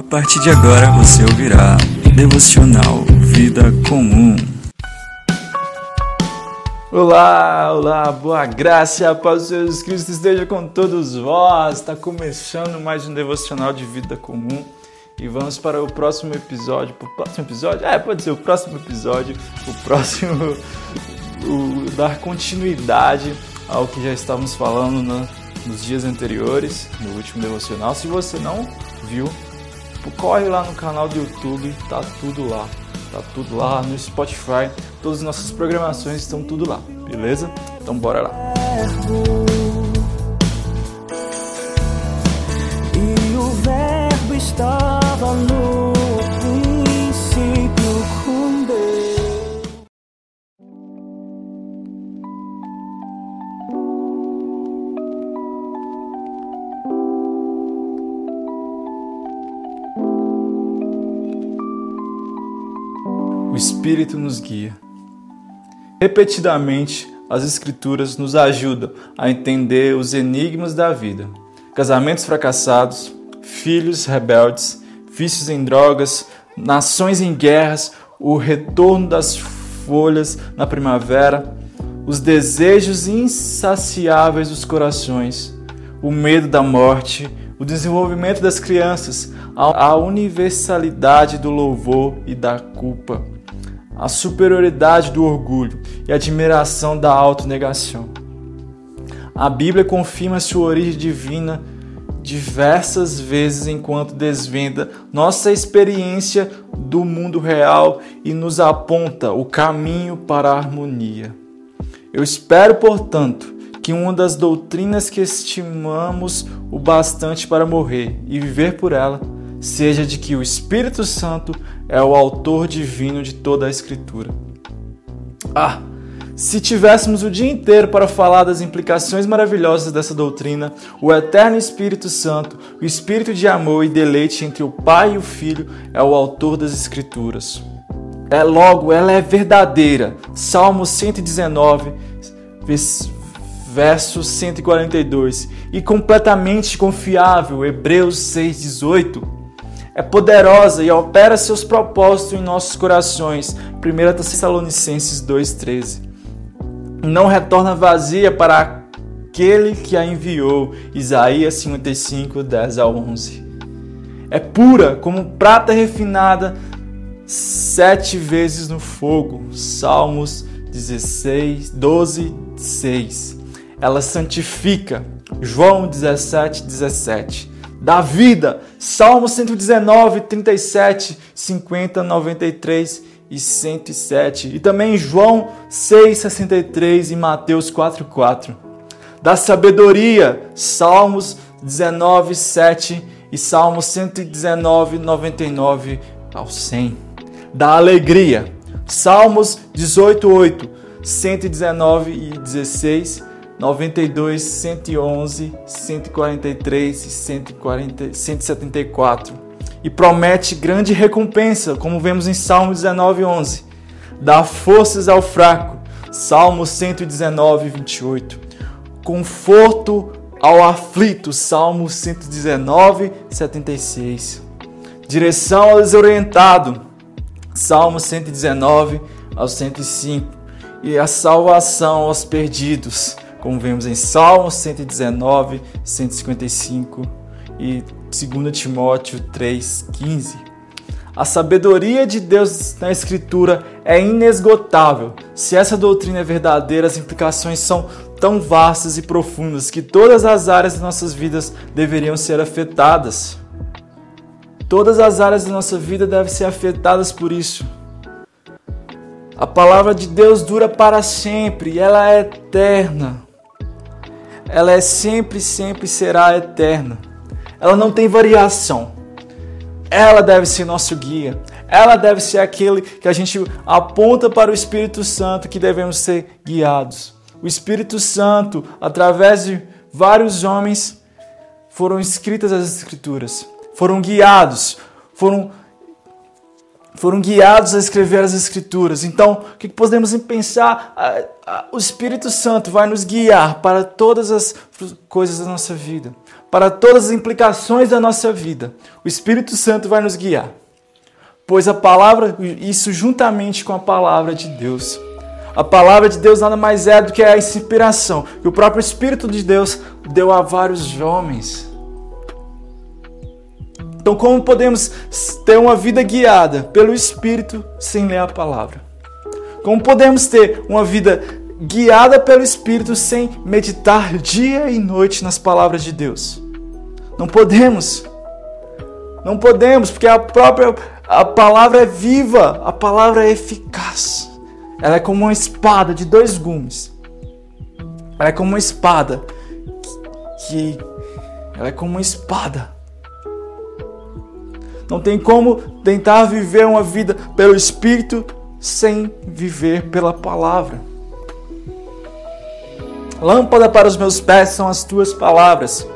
A partir de agora você ouvirá Devocional Vida Comum. Olá, olá, boa graça e a paz Jesus Cristo esteja com todos vós. Está começando mais um Devocional de Vida Comum e vamos para o próximo episódio. Para o próximo episódio? É, pode ser o próximo episódio, o próximo. o, dar continuidade ao que já estávamos falando no, nos dias anteriores, no último devocional. Se você não viu, corre lá no canal do YouTube, tá tudo lá. Tá tudo lá no Spotify, todas as nossas programações estão tudo lá, beleza? Então bora lá. E o verbo estava no Espírito nos guia. Repetidamente, as Escrituras nos ajudam a entender os enigmas da vida. Casamentos fracassados, filhos rebeldes, vícios em drogas, nações em guerras, o retorno das folhas na primavera, os desejos insaciáveis dos corações, o medo da morte, o desenvolvimento das crianças, a universalidade do louvor e da culpa a superioridade do orgulho e a admiração da autonegação. A Bíblia confirma sua origem divina diversas vezes enquanto desvenda nossa experiência do mundo real e nos aponta o caminho para a harmonia. Eu espero, portanto, que uma das doutrinas que estimamos o bastante para morrer e viver por ela seja de que o Espírito Santo é o autor divino de toda a Escritura. Ah, se tivéssemos o dia inteiro para falar das implicações maravilhosas dessa doutrina, o eterno Espírito Santo, o Espírito de amor e deleite entre o Pai e o Filho, é o autor das Escrituras. É logo, ela é verdadeira. Salmo 119, verso 142. E completamente confiável, Hebreus 6,18 é poderosa e opera seus propósitos em nossos corações. 1 Tessalonicenses 2,13. Não retorna vazia para aquele que a enviou. Isaías 55, 10 a 11. É pura como prata refinada sete vezes no fogo. Salmos 16, 12, 6. Ela santifica. João 17, 17 da vida. Salmo 119, 37, 50, 93 e 107. E também João 6, 63 e Mateus 4, 4. Da sabedoria, Salmos 19, 7 e Salmos 119, 99 ao 100. Da alegria, Salmos 18, 8, 119 e 16 92, 111, 143 e 140, 174. E promete grande recompensa, como vemos em Salmo 19, 11. Dá forças ao fraco, Salmo 119, 28. Conforto ao aflito, Salmo 119, 76. Direção ao desorientado, Salmo 119 ao 105. E a salvação aos perdidos, como vemos em Salmos 119, 155 e 2 Timóteo 3,15. A sabedoria de Deus na Escritura é inesgotável. Se essa doutrina é verdadeira, as implicações são tão vastas e profundas que todas as áreas de nossas vidas deveriam ser afetadas. Todas as áreas da nossa vida devem ser afetadas por isso. A palavra de Deus dura para sempre, ela é eterna ela é sempre, sempre será eterna. Ela não tem variação. Ela deve ser nosso guia. Ela deve ser aquele que a gente aponta para o Espírito Santo que devemos ser guiados. O Espírito Santo, através de vários homens, foram escritas as Escrituras, foram guiados, foram foram guiados a escrever as Escrituras. Então, o que podemos pensar? O Espírito Santo vai nos guiar para todas as coisas da nossa vida, para todas as implicações da nossa vida, o Espírito Santo vai nos guiar. Pois a palavra, isso juntamente com a palavra de Deus. A palavra de Deus nada mais é do que a inspiração que o próprio Espírito de Deus deu a vários homens. Então, como podemos ter uma vida guiada pelo Espírito sem ler a palavra? Como podemos ter uma vida guiada pelo Espírito sem meditar dia e noite nas palavras de Deus? Não podemos. Não podemos, porque a própria a palavra é viva, a palavra é eficaz. Ela é como uma espada de dois gumes. Ela é como uma espada que ela é como uma espada não tem como tentar viver uma vida pelo Espírito sem viver pela palavra. Lâmpada para os meus pés são as tuas palavras.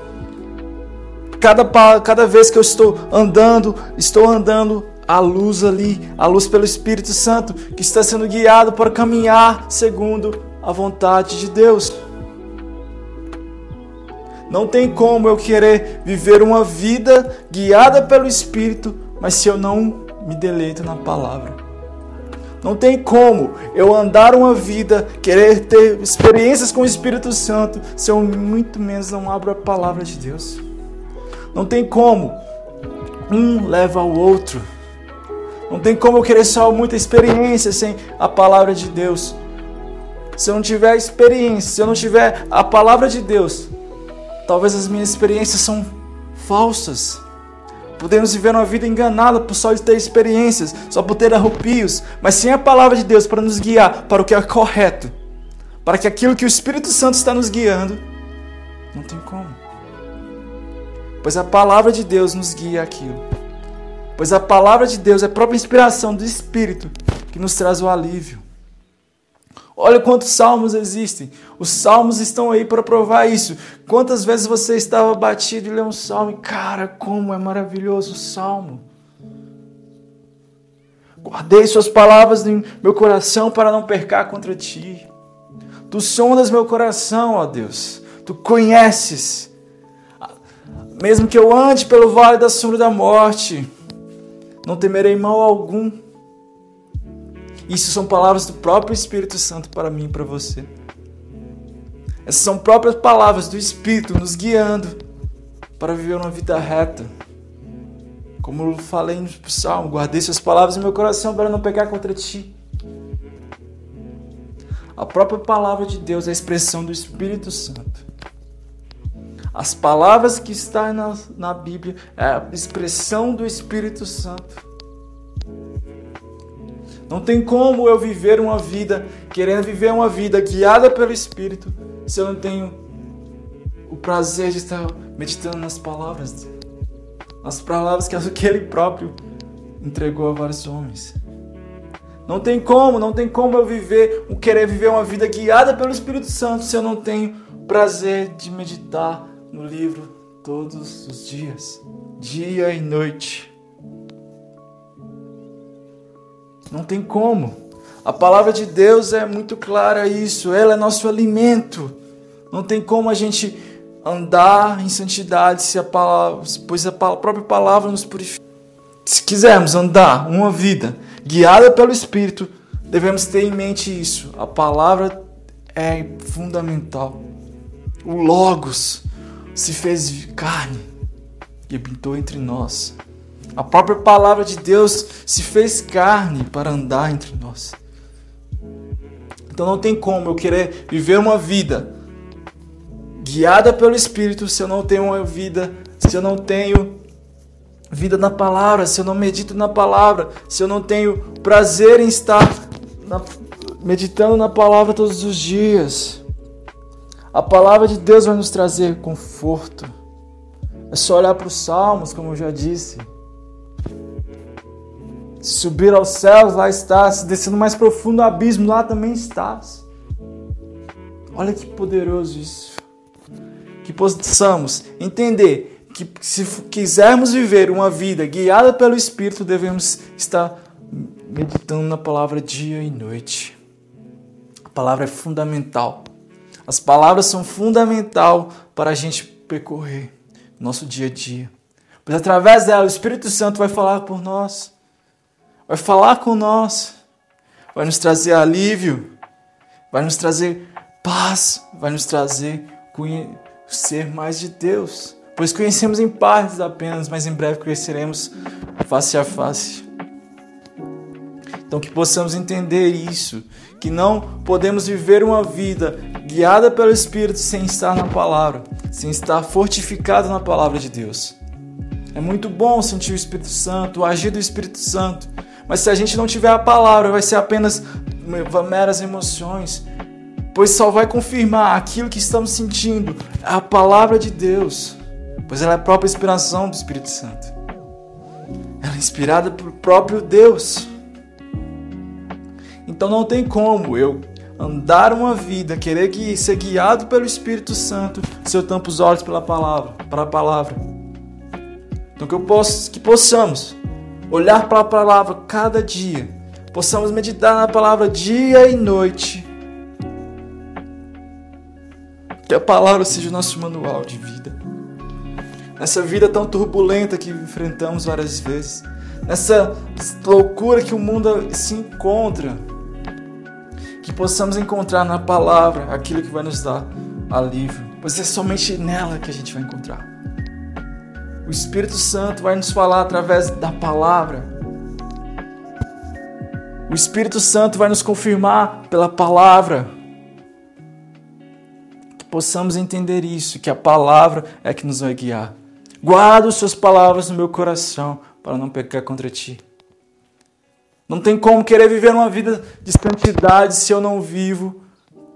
Cada, cada vez que eu estou andando, estou andando a luz ali, a luz pelo Espírito Santo, que está sendo guiado para caminhar segundo a vontade de Deus. Não tem como eu querer viver uma vida guiada pelo Espírito, mas se eu não me deleito na palavra. Não tem como eu andar uma vida, querer ter experiências com o Espírito Santo, se eu muito menos não abro a palavra de Deus. Não tem como. Um leva ao outro. Não tem como eu querer só muita experiência sem a palavra de Deus. Se eu não tiver experiência, se eu não tiver a palavra de Deus, Talvez as minhas experiências são falsas. Podemos viver uma vida enganada por só ter experiências, só por ter arrupios, mas sem a palavra de Deus para nos guiar para o que é correto, para que aquilo que o Espírito Santo está nos guiando, não tem como. Pois a palavra de Deus nos guia aquilo. Pois a palavra de Deus é a própria inspiração do Espírito que nos traz o alívio. Olha quantos salmos existem. Os salmos estão aí para provar isso. Quantas vezes você estava batido e leu um salmo e, cara, como é maravilhoso o salmo. Guardei suas palavras no meu coração para não percar contra ti. Tu sondas meu coração, ó Deus. Tu conheces. Mesmo que eu ande pelo vale da sombra da morte, não temerei mal algum isso são palavras do próprio Espírito Santo para mim e para você. Essas são próprias palavras do Espírito nos guiando para viver uma vida reta. Como eu falei no Salmo, guardei suas palavras no meu coração para não pecar contra ti. A própria palavra de Deus é a expressão do Espírito Santo. As palavras que estão na, na Bíblia é a expressão do Espírito Santo. Não tem como eu viver uma vida, querendo viver uma vida guiada pelo Espírito, se eu não tenho o prazer de estar meditando nas palavras, nas palavras que ele próprio entregou a vários homens. Não tem como, não tem como eu viver, querer viver uma vida guiada pelo Espírito Santo se eu não tenho prazer de meditar no livro todos os dias, dia e noite. Não tem como. A palavra de Deus é muito clara isso. Ela é nosso alimento. Não tem como a gente andar em santidade se a palavra, pois a própria palavra nos purifica. Se quisermos andar uma vida guiada pelo Espírito, devemos ter em mente isso. A palavra é fundamental. O Logos se fez carne e habitou entre nós. A própria palavra de Deus se fez carne para andar entre nós. Então não tem como eu querer viver uma vida guiada pelo Espírito se eu não tenho uma vida, se eu não tenho vida na palavra, se eu não medito na palavra, se eu não tenho prazer em estar na, meditando na palavra todos os dias. A palavra de Deus vai nos trazer conforto. É só olhar para os Salmos, como eu já disse. Se subir aos céus, lá estás. Se descer no mais profundo abismo, lá também estás. Olha que poderoso isso. Que possamos entender que se quisermos viver uma vida guiada pelo Espírito, devemos estar meditando na palavra dia e noite. A palavra é fundamental. As palavras são fundamental para a gente percorrer. nosso dia a dia. Pois através dela o Espírito Santo vai falar por nós, vai falar com nós, vai nos trazer alívio, vai nos trazer paz, vai nos trazer conhecer mais de Deus. Pois conhecemos em partes apenas, mas em breve conheceremos face a face. Então que possamos entender isso, que não podemos viver uma vida guiada pelo Espírito sem estar na palavra, sem estar fortificado na palavra de Deus. É muito bom sentir o Espírito Santo, agir do Espírito Santo, mas se a gente não tiver a palavra, vai ser apenas meras emoções, pois só vai confirmar aquilo que estamos sentindo, a palavra de Deus, pois ela é a própria inspiração do Espírito Santo. Ela é inspirada por próprio Deus. Então não tem como eu andar uma vida, querer que ser guiado pelo Espírito Santo, se eu tampo os olhos pela palavra, para a palavra. Então que eu que possamos olhar para a palavra cada dia, possamos meditar na palavra dia e noite. Que a palavra seja o nosso manual de vida. Nessa vida tão turbulenta que enfrentamos várias vezes, nessa loucura que o mundo se encontra, que possamos encontrar na palavra aquilo que vai nos dar alívio, pois é somente nela que a gente vai encontrar. Espírito Santo vai nos falar através da palavra. O Espírito Santo vai nos confirmar pela palavra. Que possamos entender isso, que a palavra é que nos vai guiar. Guarda as suas palavras no meu coração para não pecar contra ti. Não tem como querer viver uma vida de santidade se eu não vivo,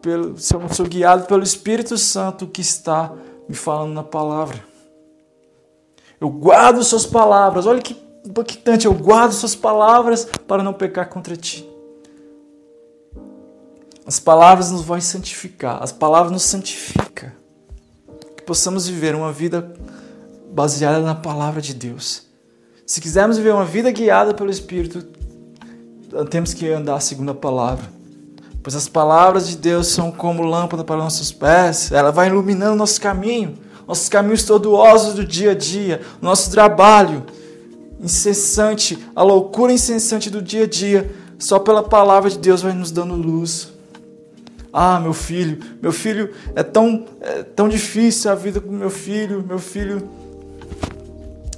pelo, se eu não sou guiado pelo Espírito Santo que está me falando na palavra. Eu guardo suas palavras, olha que impactante, eu guardo suas palavras para não pecar contra ti. As palavras nos vão santificar, as palavras nos santificam. Que possamos viver uma vida baseada na palavra de Deus. Se quisermos viver uma vida guiada pelo Espírito, temos que andar segundo a palavra. Pois as palavras de Deus são como lâmpada para nossos pés, ela vai iluminando nosso caminho, nossos caminhos tortuosos do dia a dia, nosso trabalho incessante, a loucura incessante do dia a dia, só pela palavra de Deus vai nos dando luz. Ah, meu filho, meu filho é tão, é tão difícil a vida com meu filho, meu filho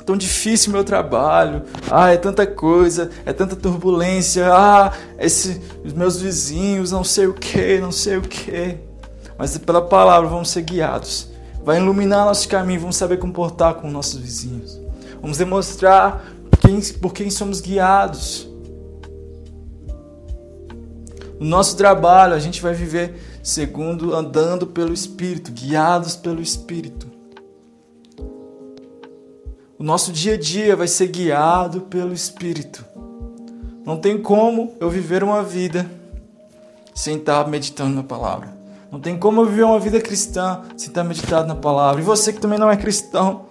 tão difícil meu trabalho. Ah, é tanta coisa, é tanta turbulência. Ah, esse, os meus vizinhos, não sei o que, não sei o que. Mas pela palavra vamos ser guiados. Vai iluminar nosso caminho, vamos saber comportar com nossos vizinhos. Vamos demonstrar quem, por quem somos guiados. No nosso trabalho, a gente vai viver segundo andando pelo Espírito, guiados pelo Espírito. O nosso dia a dia vai ser guiado pelo Espírito. Não tem como eu viver uma vida sem estar meditando na palavra. Não tem como eu viver uma vida cristã sem estar meditado na palavra. E você que também não é cristão,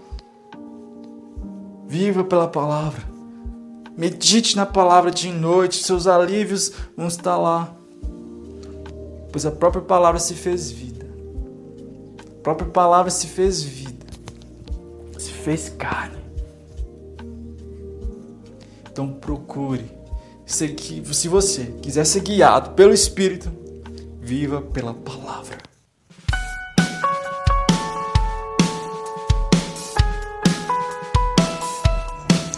viva pela palavra. Medite na palavra de noite, seus alívios vão estar lá. Pois a própria palavra se fez vida. A própria palavra se fez vida. Se fez carne. Então procure. Se você quiser ser guiado pelo Espírito, viva pela palavra.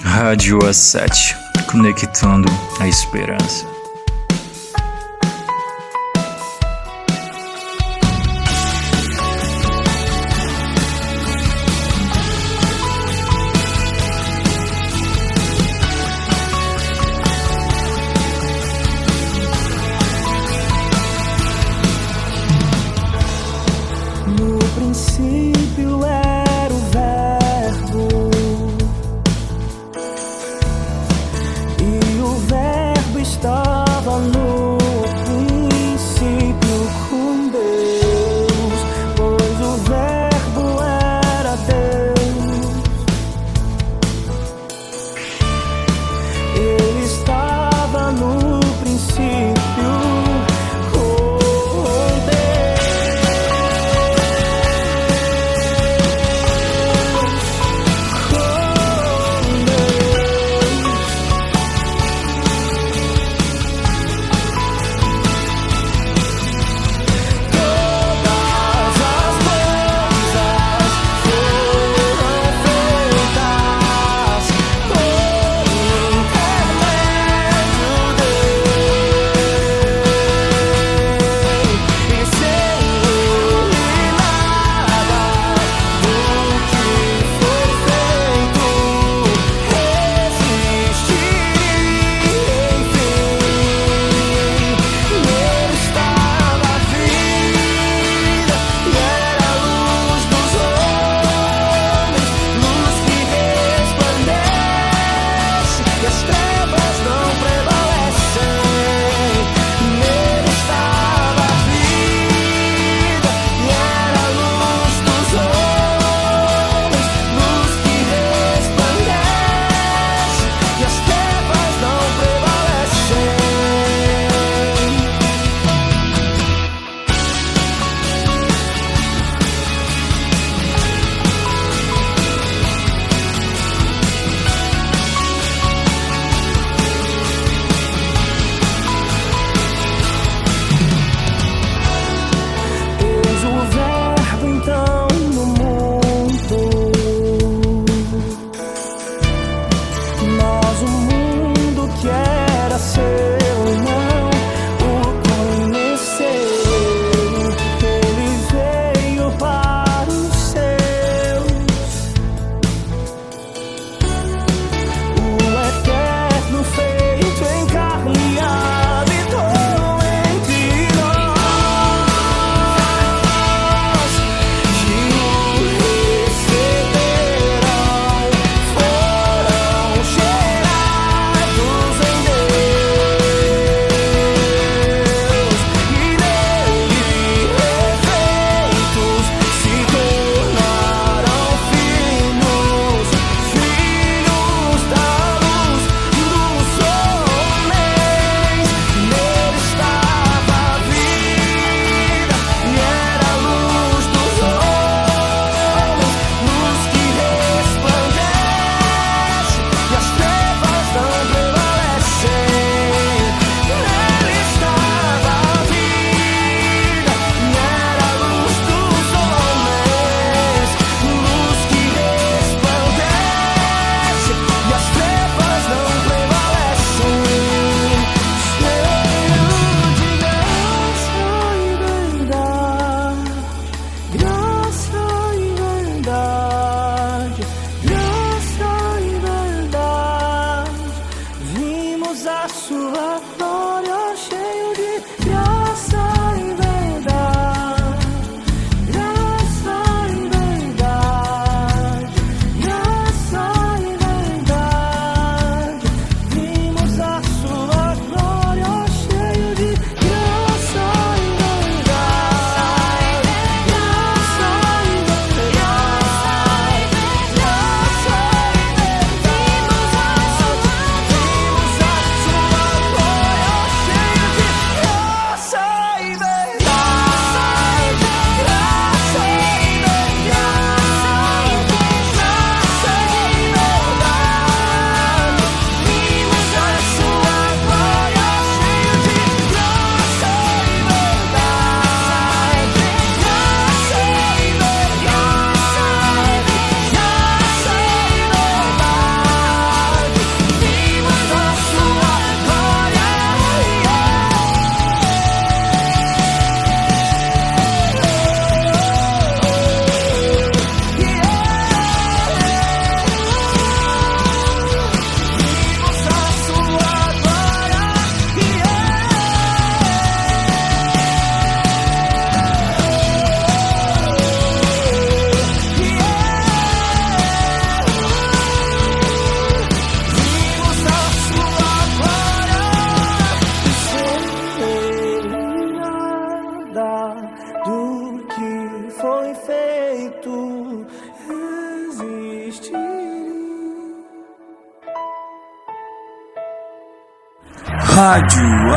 Rádio A7 Conectando a Esperança.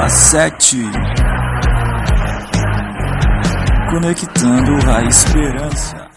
A7 Conectando a esperança